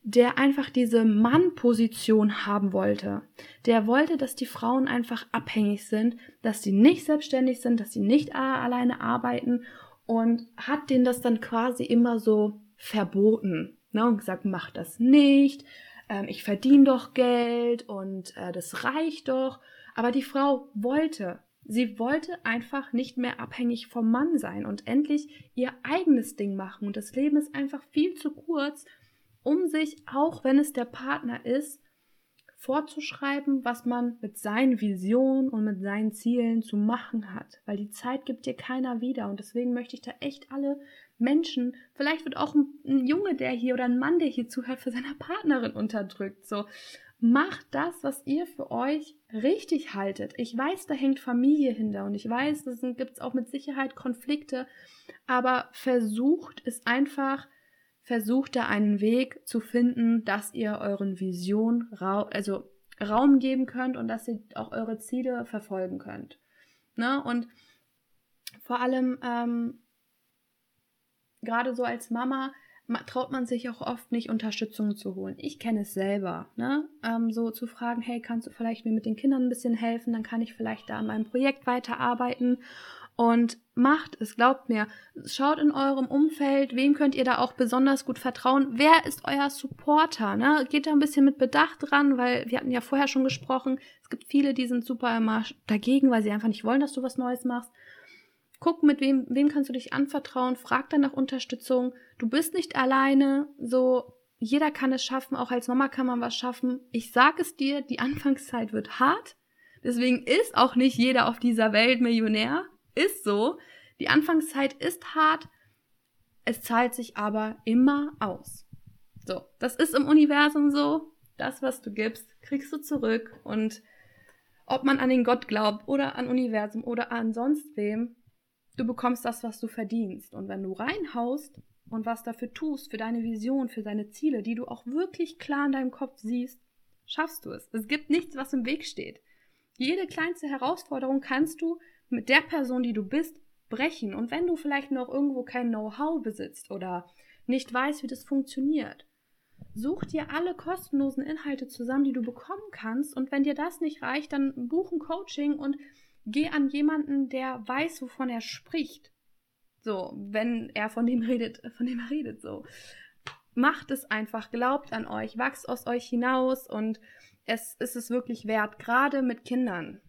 der einfach diese Mann-Position haben wollte. Der wollte, dass die Frauen einfach abhängig sind, dass sie nicht selbstständig sind, dass sie nicht alleine arbeiten und hat denen das dann quasi immer so verboten. Ne, und gesagt, mach das nicht, ähm, ich verdiene doch Geld und äh, das reicht doch. Aber die Frau wollte. Sie wollte einfach nicht mehr abhängig vom Mann sein und endlich ihr eigenes Ding machen. Und das Leben ist einfach viel zu kurz, um sich, auch wenn es der Partner ist, vorzuschreiben, was man mit seinen Visionen und mit seinen Zielen zu machen hat. Weil die Zeit gibt dir keiner wieder. Und deswegen möchte ich da echt alle Menschen, vielleicht wird auch ein, ein Junge, der hier oder ein Mann, der hier zuhört, für seine Partnerin unterdrückt. So. Macht das, was ihr für euch richtig haltet. Ich weiß, da hängt Familie hinter und ich weiß, da gibt es auch mit Sicherheit Konflikte, aber versucht es einfach, versucht da einen Weg zu finden, dass ihr euren Vision, also Raum geben könnt und dass ihr auch eure Ziele verfolgen könnt. Ne? Und vor allem ähm, gerade so als Mama traut man sich auch oft nicht, Unterstützung zu holen. Ich kenne es selber, ne? Ähm, so zu fragen, hey, kannst du vielleicht mir mit den Kindern ein bisschen helfen? Dann kann ich vielleicht da an meinem Projekt weiterarbeiten. Und macht es, glaubt mir. Schaut in eurem Umfeld, wem könnt ihr da auch besonders gut vertrauen? Wer ist euer Supporter? Ne? Geht da ein bisschen mit Bedacht dran, weil wir hatten ja vorher schon gesprochen, es gibt viele, die sind super immer dagegen, weil sie einfach nicht wollen, dass du was Neues machst. Guck, mit wem, wem kannst du dich anvertrauen, frag dann nach Unterstützung. Du bist nicht alleine, so jeder kann es schaffen, auch als Mama kann man was schaffen. Ich sag es dir, die Anfangszeit wird hart. Deswegen ist auch nicht jeder auf dieser Welt Millionär. Ist so. Die Anfangszeit ist hart. Es zahlt sich aber immer aus. So, das ist im Universum so. Das, was du gibst, kriegst du zurück. Und ob man an den Gott glaubt oder an Universum oder an sonst wem, du bekommst das, was du verdienst. Und wenn du reinhaust und was dafür tust, für deine Vision, für deine Ziele, die du auch wirklich klar in deinem Kopf siehst, schaffst du es. Es gibt nichts, was im Weg steht. Jede kleinste Herausforderung kannst du mit der Person, die du bist, brechen. Und wenn du vielleicht noch irgendwo kein Know-how besitzt oder nicht weißt, wie das funktioniert, such dir alle kostenlosen Inhalte zusammen, die du bekommen kannst. Und wenn dir das nicht reicht, dann buch ein Coaching und geh an jemanden, der weiß, wovon er spricht. So, wenn er von dem redet, von dem er redet, so. Macht es einfach, glaubt an euch, wachst aus euch hinaus und es ist es wirklich wert, gerade mit Kindern.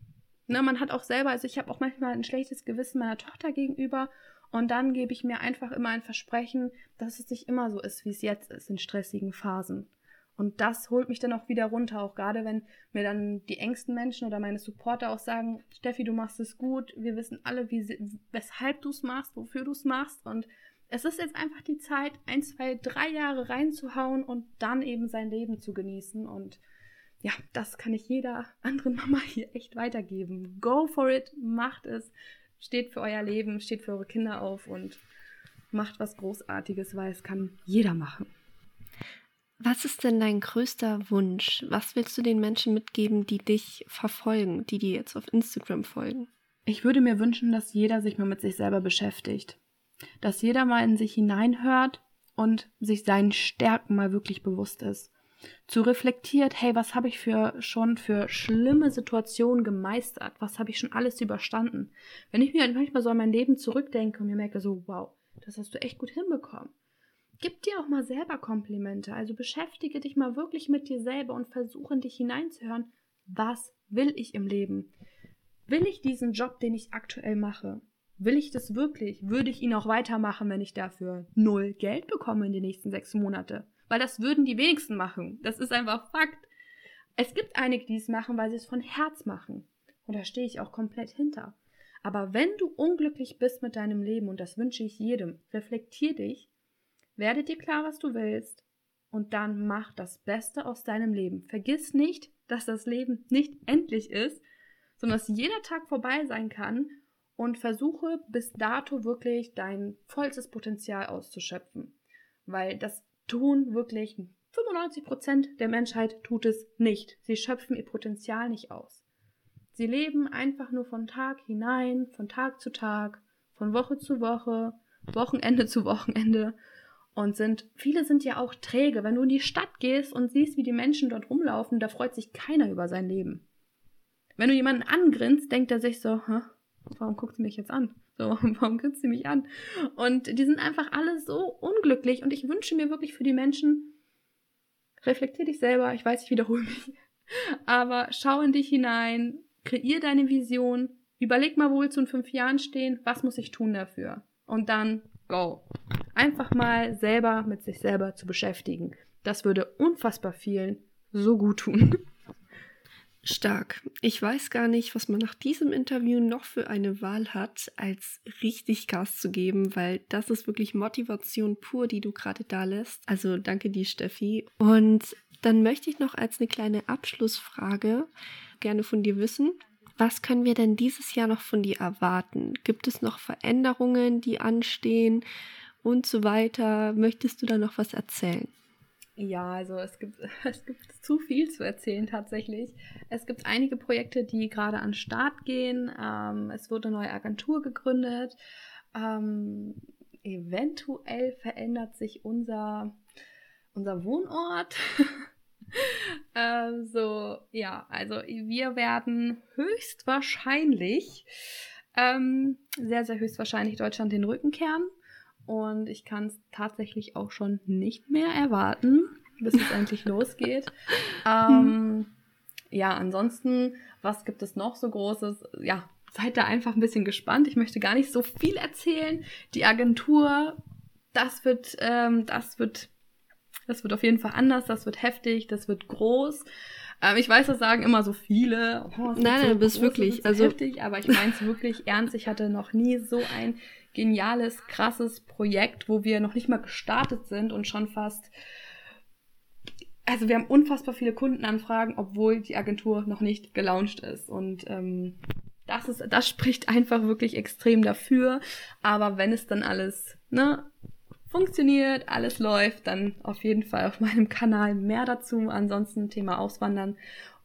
Ne, man hat auch selber, also ich habe auch manchmal ein schlechtes Gewissen meiner Tochter gegenüber und dann gebe ich mir einfach immer ein Versprechen, dass es nicht immer so ist, wie es jetzt ist in stressigen Phasen. Und das holt mich dann auch wieder runter, auch gerade wenn mir dann die engsten Menschen oder meine Supporter auch sagen, Steffi, du machst es gut, wir wissen alle, wie, weshalb du es machst, wofür du es machst. Und es ist jetzt einfach die Zeit, ein, zwei, drei Jahre reinzuhauen und dann eben sein Leben zu genießen. Und ja, das kann ich jeder anderen Mama hier echt weitergeben. Go for it, macht es, steht für euer Leben, steht für eure Kinder auf und macht was Großartiges, weil es kann jeder machen. Was ist denn dein größter Wunsch? Was willst du den Menschen mitgeben, die dich verfolgen, die dir jetzt auf Instagram folgen? Ich würde mir wünschen, dass jeder sich mal mit sich selber beschäftigt. Dass jeder mal in sich hineinhört und sich seinen Stärken mal wirklich bewusst ist zu reflektiert, hey, was habe ich für schon für schlimme Situationen gemeistert? Was habe ich schon alles überstanden? Wenn ich mir manchmal so an mein Leben zurückdenke und mir merke so, wow, das hast du echt gut hinbekommen. Gib dir auch mal selber Komplimente. Also beschäftige dich mal wirklich mit dir selber und versuche in dich hineinzuhören, was will ich im Leben? Will ich diesen Job, den ich aktuell mache? Will ich das wirklich? Würde ich ihn auch weitermachen, wenn ich dafür null Geld bekomme in den nächsten sechs Monate? Weil das würden die wenigsten machen. Das ist einfach Fakt. Es gibt einige, die es machen, weil sie es von Herz machen. Und da stehe ich auch komplett hinter. Aber wenn du unglücklich bist mit deinem Leben, und das wünsche ich jedem, reflektier dich, werde dir klar, was du willst, und dann mach das Beste aus deinem Leben. Vergiss nicht, dass das Leben nicht endlich ist, sondern dass jeder Tag vorbei sein kann und versuche bis dato wirklich dein vollstes Potenzial auszuschöpfen. Weil das tun wirklich 95 Prozent der Menschheit tut es nicht. Sie schöpfen ihr Potenzial nicht aus. Sie leben einfach nur von Tag hinein, von Tag zu Tag, von Woche zu Woche, Wochenende zu Wochenende und sind, viele sind ja auch träge. Wenn du in die Stadt gehst und siehst, wie die Menschen dort rumlaufen, da freut sich keiner über sein Leben. Wenn du jemanden angrinst, denkt er sich so, Hä, warum guckt sie mich jetzt an? So, warum grinst sie mich an? Und die sind einfach alle so unglücklich und ich wünsche mir wirklich für die Menschen, reflektier dich selber, ich weiß, ich wiederhole mich, aber schau in dich hinein, kreier deine Vision, überleg mal, wo willst du in fünf Jahren stehen, was muss ich tun dafür? Und dann go. Einfach mal selber mit sich selber zu beschäftigen. Das würde unfassbar vielen so gut tun. Stark. Ich weiß gar nicht, was man nach diesem Interview noch für eine Wahl hat, als richtig Gas zu geben, weil das ist wirklich Motivation pur, die du gerade da lässt. Also danke dir, Steffi. Und dann möchte ich noch als eine kleine Abschlussfrage gerne von dir wissen. Was können wir denn dieses Jahr noch von dir erwarten? Gibt es noch Veränderungen, die anstehen und so weiter? Möchtest du da noch was erzählen? Ja, also es gibt, es gibt zu viel zu erzählen tatsächlich. Es gibt einige Projekte, die gerade an den Start gehen. Ähm, es wurde eine neue Agentur gegründet. Ähm, eventuell verändert sich unser, unser Wohnort. ähm, so, ja, also wir werden höchstwahrscheinlich, ähm, sehr, sehr höchstwahrscheinlich Deutschland den Rücken kehren. Und ich kann es tatsächlich auch schon nicht mehr erwarten, bis es endlich losgeht. Ähm, ja, ansonsten, was gibt es noch so Großes? Ja, seid da einfach ein bisschen gespannt. Ich möchte gar nicht so viel erzählen. Die Agentur, das wird, ähm, das wird das wird auf jeden Fall anders, das wird heftig, das wird groß. Ähm, ich weiß, das sagen immer so viele. Oh, nein, nein, so du bist wirklich also heftig, aber ich meine es wirklich ernst. Ich hatte noch nie so ein geniales, krasses Projekt, wo wir noch nicht mal gestartet sind und schon fast also wir haben unfassbar viele Kundenanfragen, obwohl die Agentur noch nicht gelauncht ist. Und ähm, das ist, das spricht einfach wirklich extrem dafür. Aber wenn es dann alles ne, funktioniert, alles läuft, dann auf jeden Fall auf meinem Kanal mehr dazu. Ansonsten Thema Auswandern.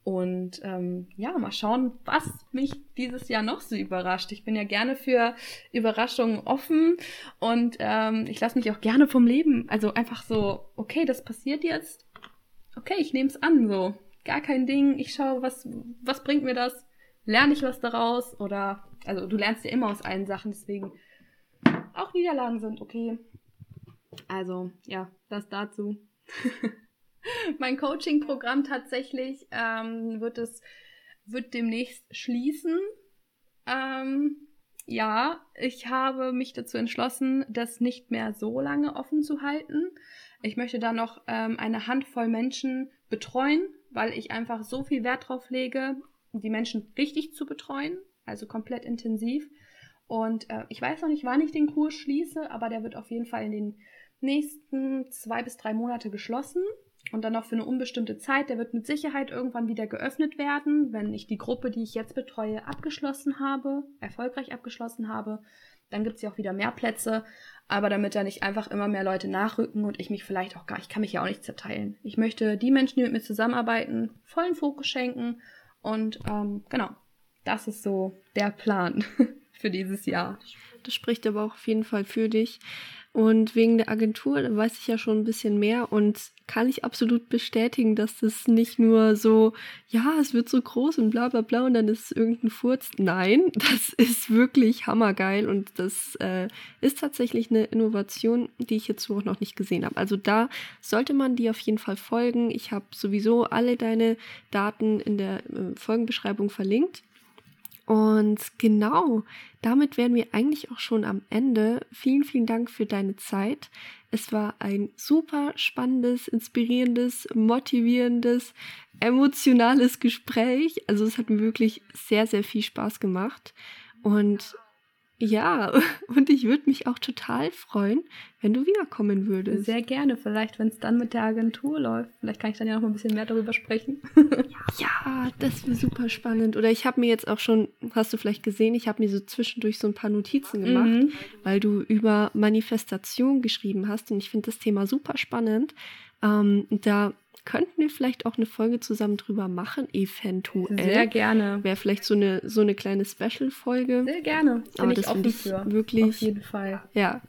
Und ähm, ja, mal schauen, was mich dieses Jahr noch so überrascht. Ich bin ja gerne für Überraschungen offen und ähm, ich lasse mich auch gerne vom Leben. Also einfach so, okay, das passiert jetzt. Okay, ich nehme es an, so. Gar kein Ding. Ich schaue, was, was bringt mir das? Lerne ich was daraus? Oder, also du lernst ja immer aus allen Sachen, deswegen auch Niederlagen sind okay. Also, ja, das dazu. mein Coaching-Programm tatsächlich ähm, wird es wird demnächst schließen. Ähm, ja, ich habe mich dazu entschlossen, das nicht mehr so lange offen zu halten. Ich möchte da noch ähm, eine Handvoll Menschen betreuen, weil ich einfach so viel Wert drauf lege, die Menschen richtig zu betreuen, also komplett intensiv. Und äh, ich weiß noch nicht, wann ich den Kurs schließe, aber der wird auf jeden Fall in den nächsten zwei bis drei Monate geschlossen und dann noch für eine unbestimmte Zeit. Der wird mit Sicherheit irgendwann wieder geöffnet werden, wenn ich die Gruppe, die ich jetzt betreue, abgeschlossen habe, erfolgreich abgeschlossen habe. Dann gibt es ja auch wieder mehr Plätze, aber damit da nicht einfach immer mehr Leute nachrücken und ich mich vielleicht auch gar, ich kann mich ja auch nicht zerteilen. Ich möchte die Menschen, die mit mir zusammenarbeiten, vollen Fokus schenken und ähm, genau, das ist so der Plan für dieses Jahr. Das spricht aber auch auf jeden Fall für dich. Und wegen der Agentur weiß ich ja schon ein bisschen mehr und kann ich absolut bestätigen, dass das nicht nur so, ja, es wird so groß und bla bla bla und dann ist es irgendein Furz. Nein, das ist wirklich hammergeil und das äh, ist tatsächlich eine Innovation, die ich jetzt so noch nicht gesehen habe. Also da sollte man dir auf jeden Fall folgen. Ich habe sowieso alle deine Daten in der äh, Folgenbeschreibung verlinkt. Und genau, damit wären wir eigentlich auch schon am Ende. Vielen, vielen Dank für deine Zeit. Es war ein super spannendes, inspirierendes, motivierendes, emotionales Gespräch. Also es hat mir wirklich sehr, sehr viel Spaß gemacht. Und ja, und ich würde mich auch total freuen, wenn du wiederkommen würdest. Sehr gerne, vielleicht, wenn es dann mit der Agentur läuft. Vielleicht kann ich dann ja noch mal ein bisschen mehr darüber sprechen. ja, das wäre super spannend. Oder ich habe mir jetzt auch schon, hast du vielleicht gesehen, ich habe mir so zwischendurch so ein paar Notizen gemacht, mhm. weil du über Manifestation geschrieben hast. Und ich finde das Thema super spannend. Ähm, da könnten wir vielleicht auch eine Folge zusammen drüber machen, eventuell. Sehr gerne. Wäre vielleicht so eine, so eine kleine Special-Folge. Sehr gerne. Bin Aber das finde ich für. wirklich. Auf jeden Fall. Ja,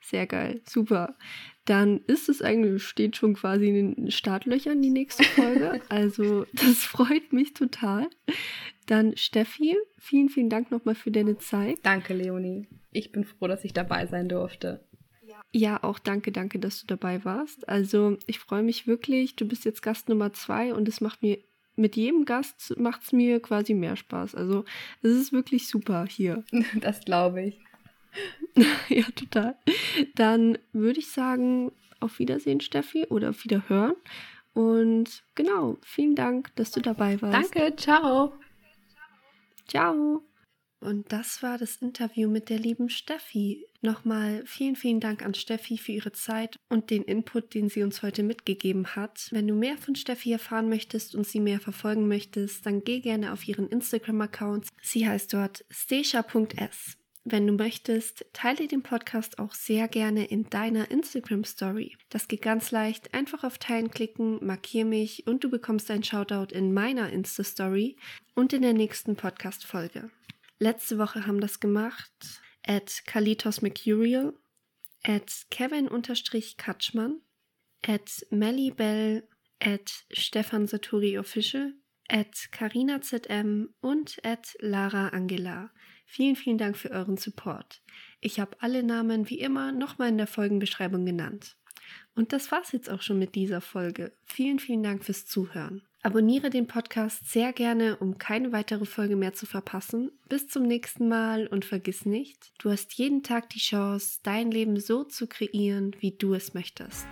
sehr geil. Super. Dann ist es eigentlich, steht schon quasi in den Startlöchern die nächste Folge. also, das freut mich total. Dann, Steffi, vielen, vielen Dank nochmal für deine Zeit. Danke, Leonie. Ich bin froh, dass ich dabei sein durfte. Ja, auch danke, danke, dass du dabei warst. Also ich freue mich wirklich. Du bist jetzt Gast Nummer zwei und es macht mir mit jedem Gast macht es mir quasi mehr Spaß. Also es ist wirklich super hier. Das glaube ich. ja, total. Dann würde ich sagen, auf Wiedersehen, Steffi, oder auf Wiederhören. Und genau, vielen Dank, dass du dabei warst. Danke, ciao. Ciao. Und das war das Interview mit der lieben Steffi. Nochmal vielen, vielen Dank an Steffi für ihre Zeit und den Input, den sie uns heute mitgegeben hat. Wenn du mehr von Steffi erfahren möchtest und sie mehr verfolgen möchtest, dann geh gerne auf ihren Instagram-Account. Sie heißt dort stasha.s. Wenn du möchtest, teile den Podcast auch sehr gerne in deiner Instagram Story. Das geht ganz leicht. Einfach auf Teilen klicken, markier mich und du bekommst ein Shoutout in meiner Insta Story und in der nächsten Podcast Folge. Letzte Woche haben das gemacht at Kalitos Mercurial, at Kevin-Katschmann, at Bell, at Stefan Saturi Official, at Carina ZM und at Lara Angela. Vielen, vielen Dank für euren Support. Ich habe alle Namen wie immer nochmal in der Folgenbeschreibung genannt. Und das war's jetzt auch schon mit dieser Folge. Vielen, vielen Dank fürs Zuhören. Abonniere den Podcast sehr gerne, um keine weitere Folge mehr zu verpassen. Bis zum nächsten Mal und vergiss nicht, du hast jeden Tag die Chance, dein Leben so zu kreieren, wie du es möchtest.